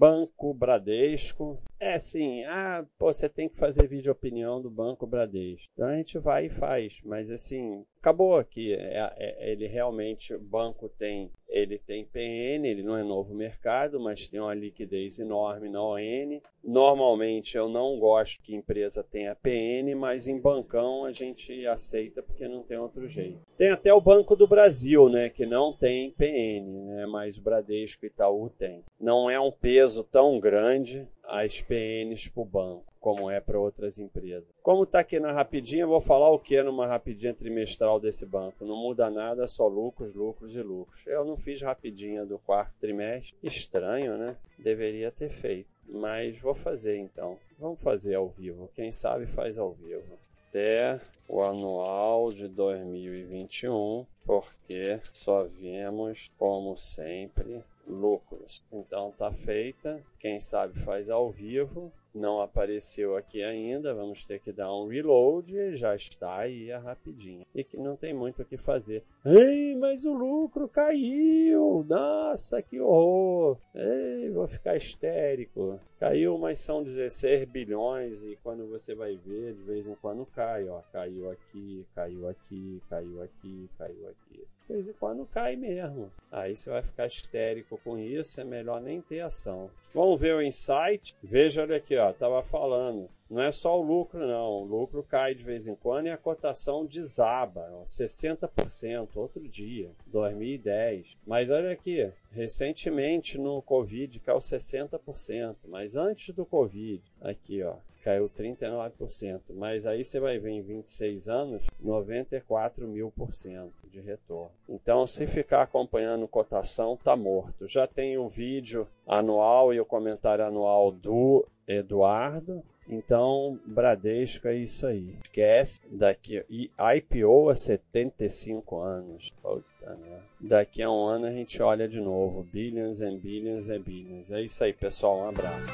Banco Bradesco. É assim, ah, pô, você tem que fazer vídeo opinião do Banco Bradesco. Então a gente vai e faz, mas assim, acabou aqui. É, é, ele realmente, o banco tem, ele tem PN, ele não é novo mercado, mas tem uma liquidez enorme na ON. Normalmente eu não gosto que empresa tenha PN, mas em bancão a gente aceita porque não tem outro jeito. Tem até o Banco do Brasil, né, que não tem PN, né, mas o Bradesco e Itaú tem. Não é um peso tão grande as PNs para o banco como é para outras empresas. Como está aqui na rapidinha, vou falar o que numa rapidinha trimestral desse banco. Não muda nada, só lucros, lucros e lucros. Eu não fiz rapidinha do quarto trimestre. Estranho, né? Deveria ter feito. Mas vou fazer então. Vamos fazer ao vivo. Quem sabe faz ao vivo. Até o anual de 2021, porque só vemos, como sempre, lucros. Então tá feita. Quem sabe faz ao vivo não apareceu aqui ainda, vamos ter que dar um reload, já está aí a rapidinho. E que não tem muito o que fazer. Ei, mas o lucro caiu! Nossa, que horror! Ei, vou ficar histérico. Caiu, mas são 16 bilhões e quando você vai ver, de vez em quando cai, ó. Caiu aqui, caiu aqui, caiu aqui, caiu aqui. De vez em quando cai mesmo. Aí você vai ficar histérico com isso, é melhor nem ter ação. Vamos ver o insight. Veja, olha aqui, tava falando. Não é só o lucro, não. O lucro cai de vez em quando e a cotação desaba, ó, 60% outro dia, 2010. Mas olha aqui, recentemente no Covid caiu 60%, mas antes do Covid, aqui ó, caiu 39%, mas aí você vai ver em 26 anos 94 mil por cento de retorno. Então, se ficar acompanhando cotação, tá morto. Já tem o vídeo anual e o comentário anual do Eduardo. Então, Bradesco é isso aí. Esquece daqui e IPO a 75 anos. Puta, né? Daqui a um ano a gente olha de novo. Billions and billions and billions. É isso aí, pessoal. Um abraço.